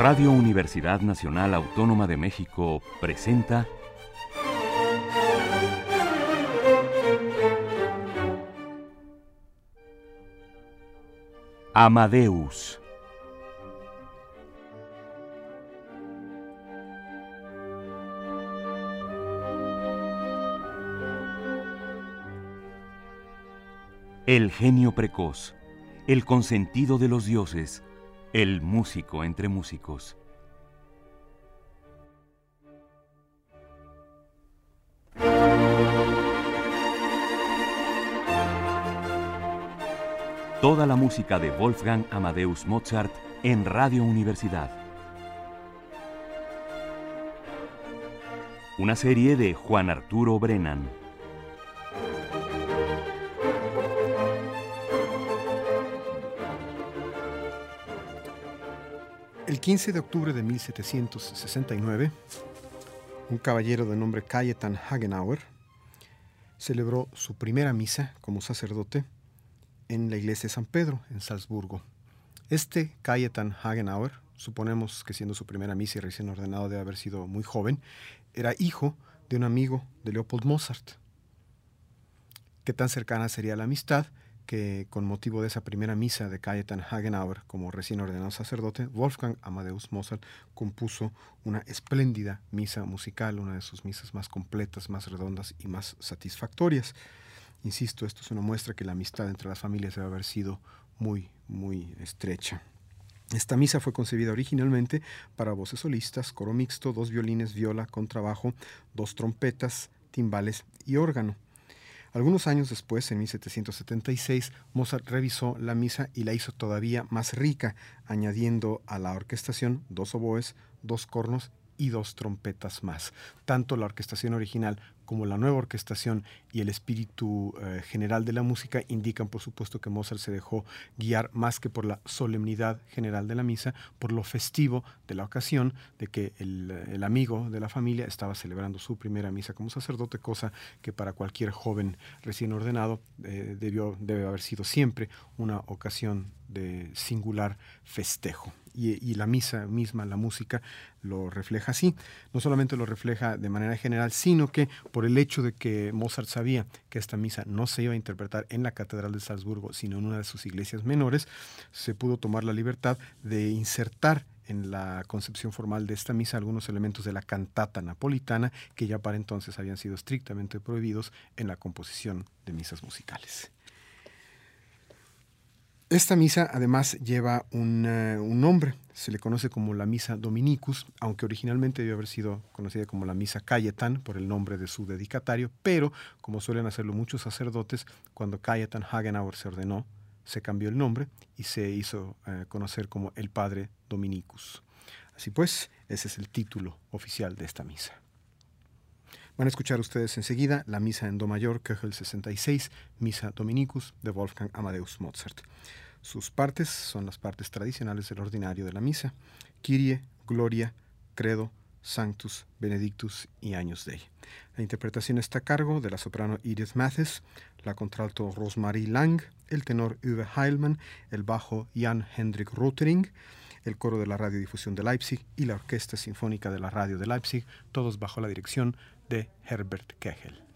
Radio Universidad Nacional Autónoma de México presenta Amadeus. El genio precoz, el consentido de los dioses, el músico entre músicos. Toda la música de Wolfgang Amadeus Mozart en Radio Universidad. Una serie de Juan Arturo Brennan. El 15 de octubre de 1769, un caballero de nombre Cayetan Hagenauer celebró su primera misa como sacerdote en la iglesia de San Pedro, en Salzburgo. Este Cayetan Hagenauer, suponemos que siendo su primera misa y recién ordenado de haber sido muy joven, era hijo de un amigo de Leopold Mozart. Qué tan cercana sería la amistad que con motivo de esa primera misa de Cayetan Hagenauer como recién ordenado sacerdote, Wolfgang Amadeus Mozart compuso una espléndida misa musical, una de sus misas más completas, más redondas y más satisfactorias. Insisto, esto es una muestra que la amistad entre las familias debe haber sido muy, muy estrecha. Esta misa fue concebida originalmente para voces solistas, coro mixto, dos violines, viola, contrabajo, dos trompetas, timbales y órgano. Algunos años después, en 1776, Mozart revisó la misa y la hizo todavía más rica, añadiendo a la orquestación dos oboes, dos cornos y dos trompetas más. Tanto la orquestación original como la nueva orquestación y el espíritu eh, general de la música indican, por supuesto, que Mozart se dejó guiar más que por la solemnidad general de la misa, por lo festivo de la ocasión, de que el, amigo de la familia estaba celebrando su primera misa como sacerdote, cosa que para cualquier joven recién ordenado eh, debió, debe haber sido siempre una ocasión de singular festejo y, la misa misma, la música, lo refleja así. No solamente lo refleja de manera general, sino que por el hecho de que Mozart sabía que esta misa no se iba a interpretar en la Catedral de Salzburgo, sino en una de sus iglesias menores, se pudo tomar la libertad de insertar en la concepción formal de esta misa algunos elementos de la cantata napolitana que ya para entonces habían sido estrictamente prohibidos en la composición de misas musicales. Esta misa además lleva un, nombre, se le conoce como la misa Dominicus, aunque originalmente debió haber sido conocida como la misa Cayetan por el nombre de su dedicatario, pero como suelen hacerlo muchos sacerdotes, cuando Cayetan Hagenauer se ordenó, se cambió el nombre y se hizo eh, conocer como el Padre Dominicus. Así pues, ese es el título oficial de esta misa. Van a escuchar ustedes enseguida la misa en Do mayor, Köchel 66, Misa Dominicus de Wolfgang Amadeus Mozart. Sus partes son las partes tradicionales del ordinario de la misa, Kyrie, Gloria, Credo, Sanctus, Benedictus y Años Dei. La interpretación está a cargo de la soprano Edith Mathis, la contralto Rosmarie Lang, el tenor Uwe Heilmann, el bajo Jan Hendrik Rotering, el coro de la radiodifusión de Leipzig y la Orquesta Sinfónica de la Radio de Leipzig, todos bajo la dirección de Herbert Kegel.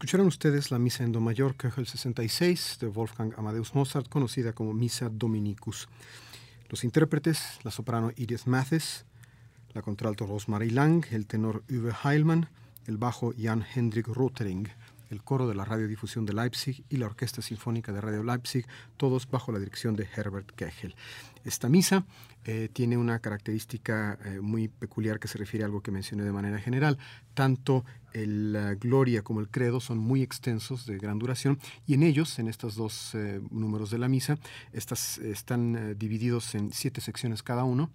Escucharon ustedes la Misa en Do mayor, Köchel 66, de Wolfgang Amadeus Mozart, conocida como Misa Dominicus. Los intérpretes, la soprano Edith Mathis, la contralto Rosmarie Lang, el tenor Uwe Heilmann, el bajo Jan Hendrik Rotering, el coro de la radiodifusión de Leipzig y la Orquesta Sinfónica de Radio Leipzig, todos bajo la dirección de Herbert Kegel. Esta misa eh, tiene una característica eh, muy peculiar que se refiere a algo que mencioné de manera general. Tanto la Gloria como el Credo son muy extensos, de gran duración, y en ellos, en estos dos eh, números de la misa, estas, están divididos en siete secciones cada uno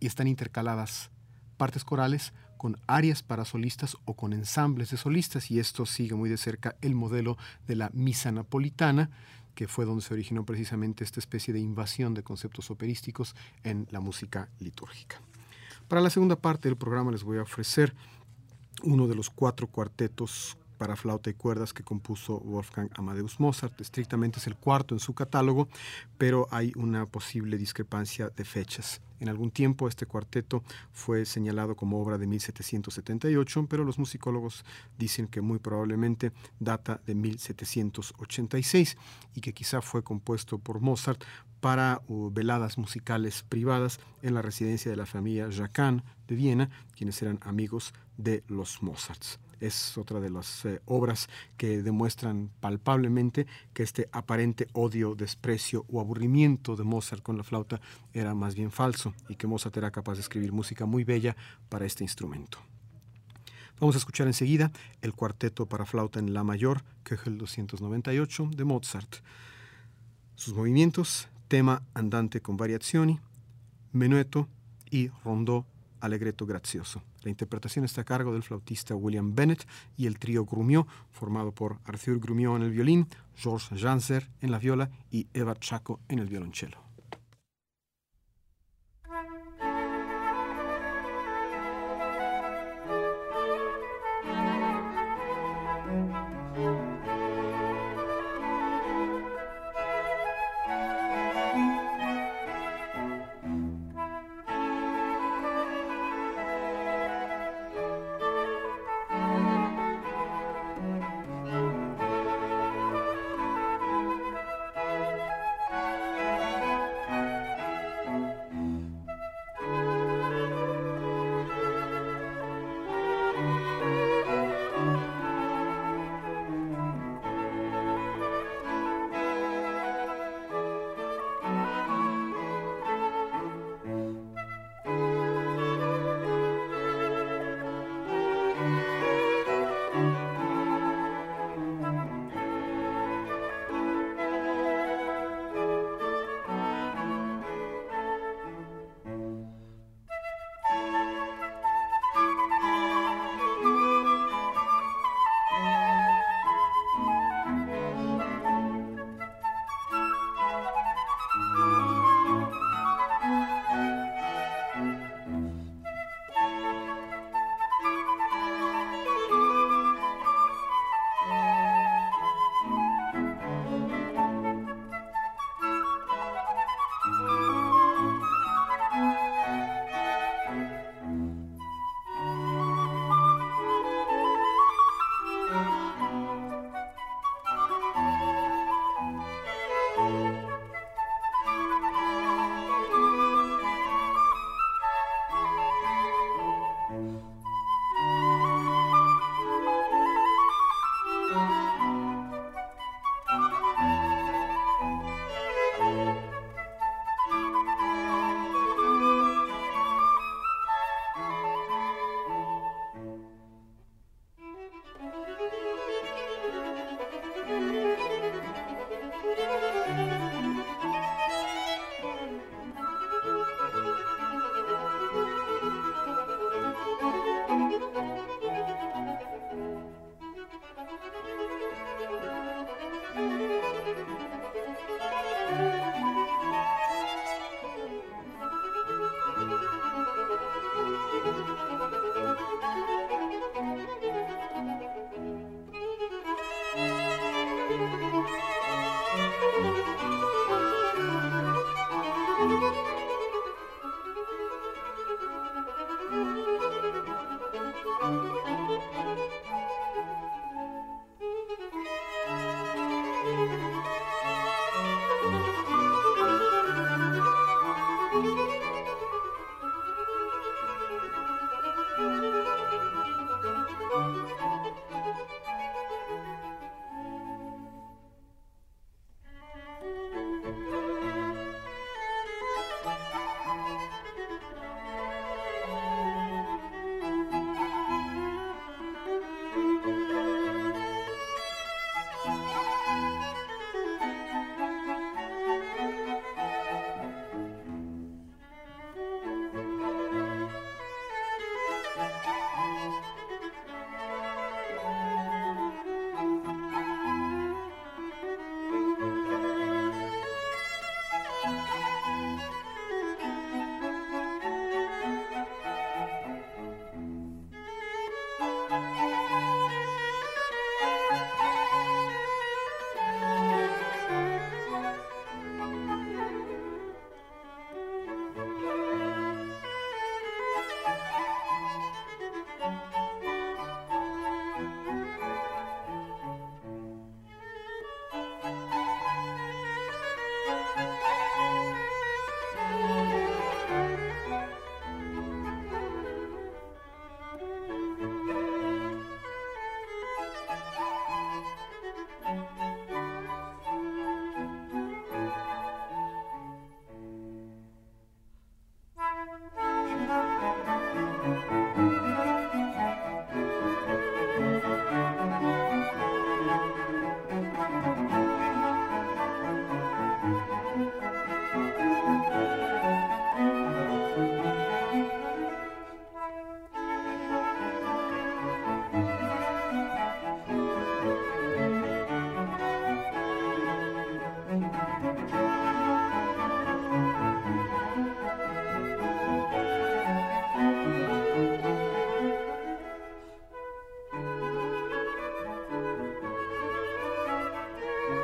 y están intercaladas partes corales con áreas para solistas o con ensambles de solistas, y esto sigue muy de cerca el modelo de la misa napolitana, que fue donde se originó precisamente esta especie de invasión de conceptos operísticos en la música litúrgica. Para la segunda parte del programa les voy a ofrecer uno de los cuatro cuartetos para flauta y cuerdas que compuso Wolfgang Amadeus Mozart. Estrictamente es el cuarto en su catálogo, pero hay una posible discrepancia de fechas. En algún tiempo este cuarteto fue señalado como obra de 1778, pero los musicólogos dicen que muy probablemente data de 1786 y que quizá fue compuesto por Mozart para veladas musicales privadas en la residencia de la familia Jacquin de Viena, quienes eran amigos de los Mozarts es otra de las eh, obras que demuestran palpablemente que este aparente odio, desprecio o aburrimiento de Mozart con la flauta era más bien falso y que Mozart era capaz de escribir música muy bella para este instrumento. Vamos a escuchar enseguida el cuarteto para flauta en La mayor, Köchel 298 de Mozart. Sus movimientos, tema andante con variazioni, menueto y rondó alegreto grazioso. La interpretación está a cargo del flautista William Bennett y el trío Grumió, formado por Arthur Grumió en el violín, Georges Janser en la viola y Eva Chaco en el violonchelo.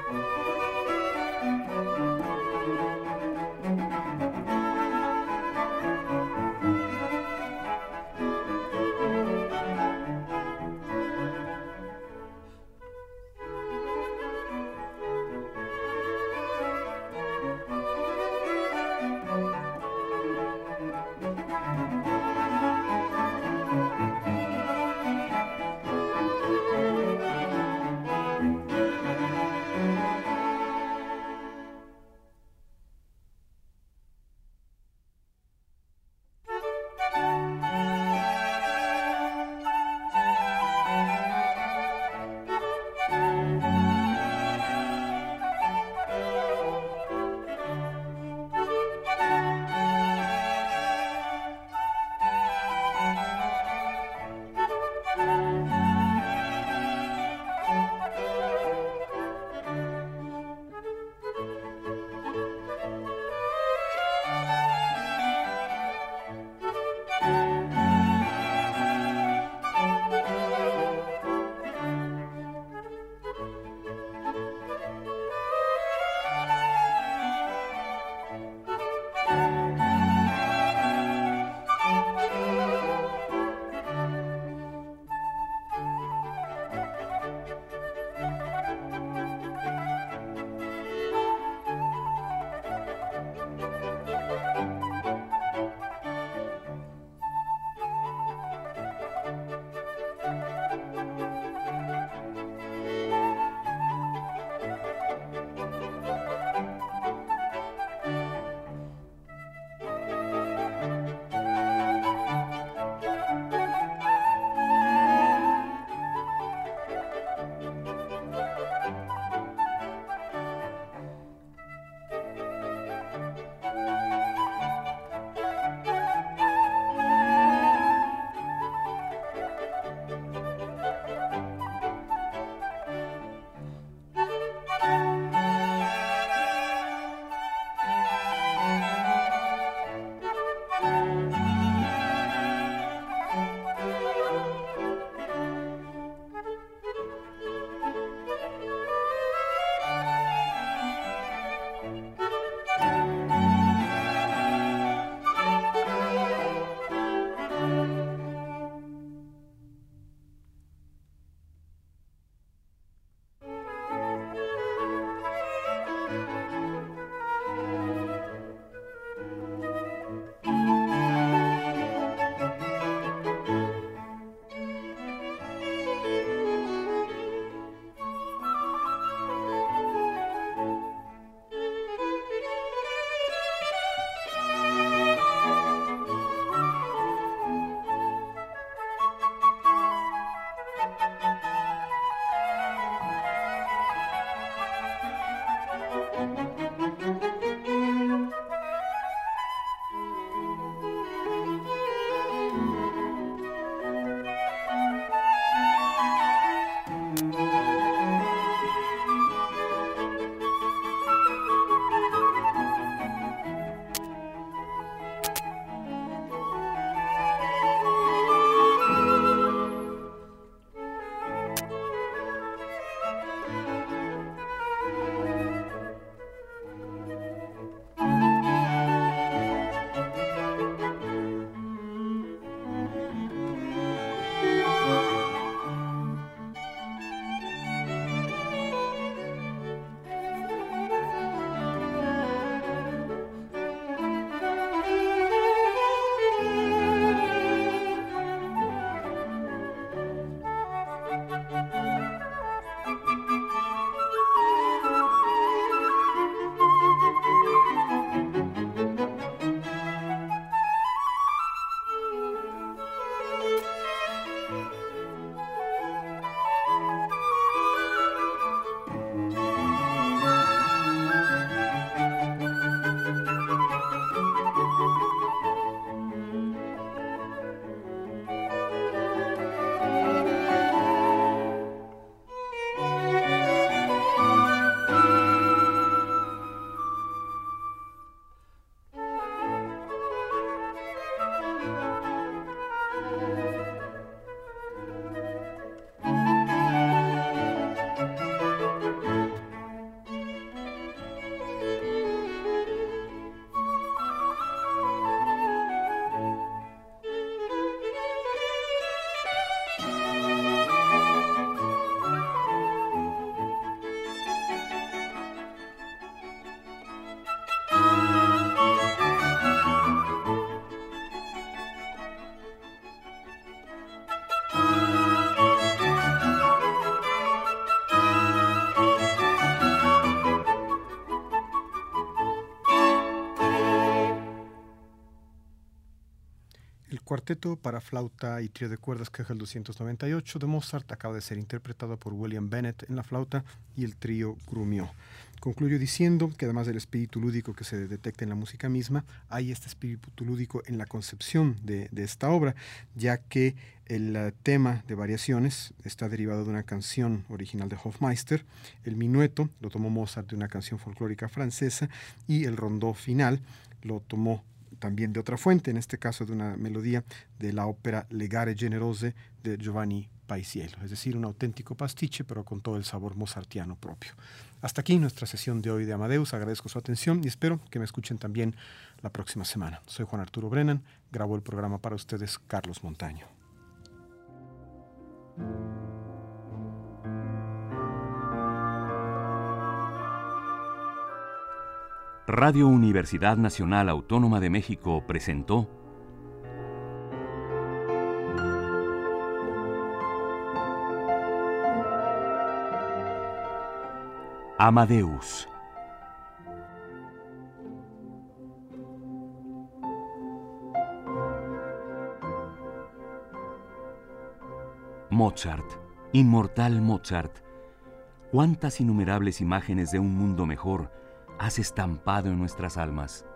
Bye. Cuarteto para flauta y trío de cuerdas el 298 de Mozart acaba de ser interpretado por William Bennett en la flauta y el trío Grumio. Concluyo diciendo que además del espíritu lúdico que se detecta en la música misma, hay este espíritu lúdico en la concepción de, esta obra, ya que el eh, tema de variaciones está derivado de una canción original de Hofmeister, el minueto lo tomó Mozart de una canción folclórica francesa y el rondó final lo tomó también de otra fuente, en este caso de una melodía de la ópera Legare Generose de Giovanni Paisiello, es decir, un auténtico pastiche, pero con todo el sabor mozartiano propio. Hasta aquí nuestra sesión de hoy de Amadeus, agradezco su atención y espero que me escuchen también la próxima semana. Soy Juan Arturo Brennan, grabo el programa para ustedes Carlos Montaño. Radio Universidad Nacional Autónoma de México presentó Amadeus. Mozart, inmortal Mozart, cuántas innumerables imágenes de un mundo mejor has estampado en nuestras almas.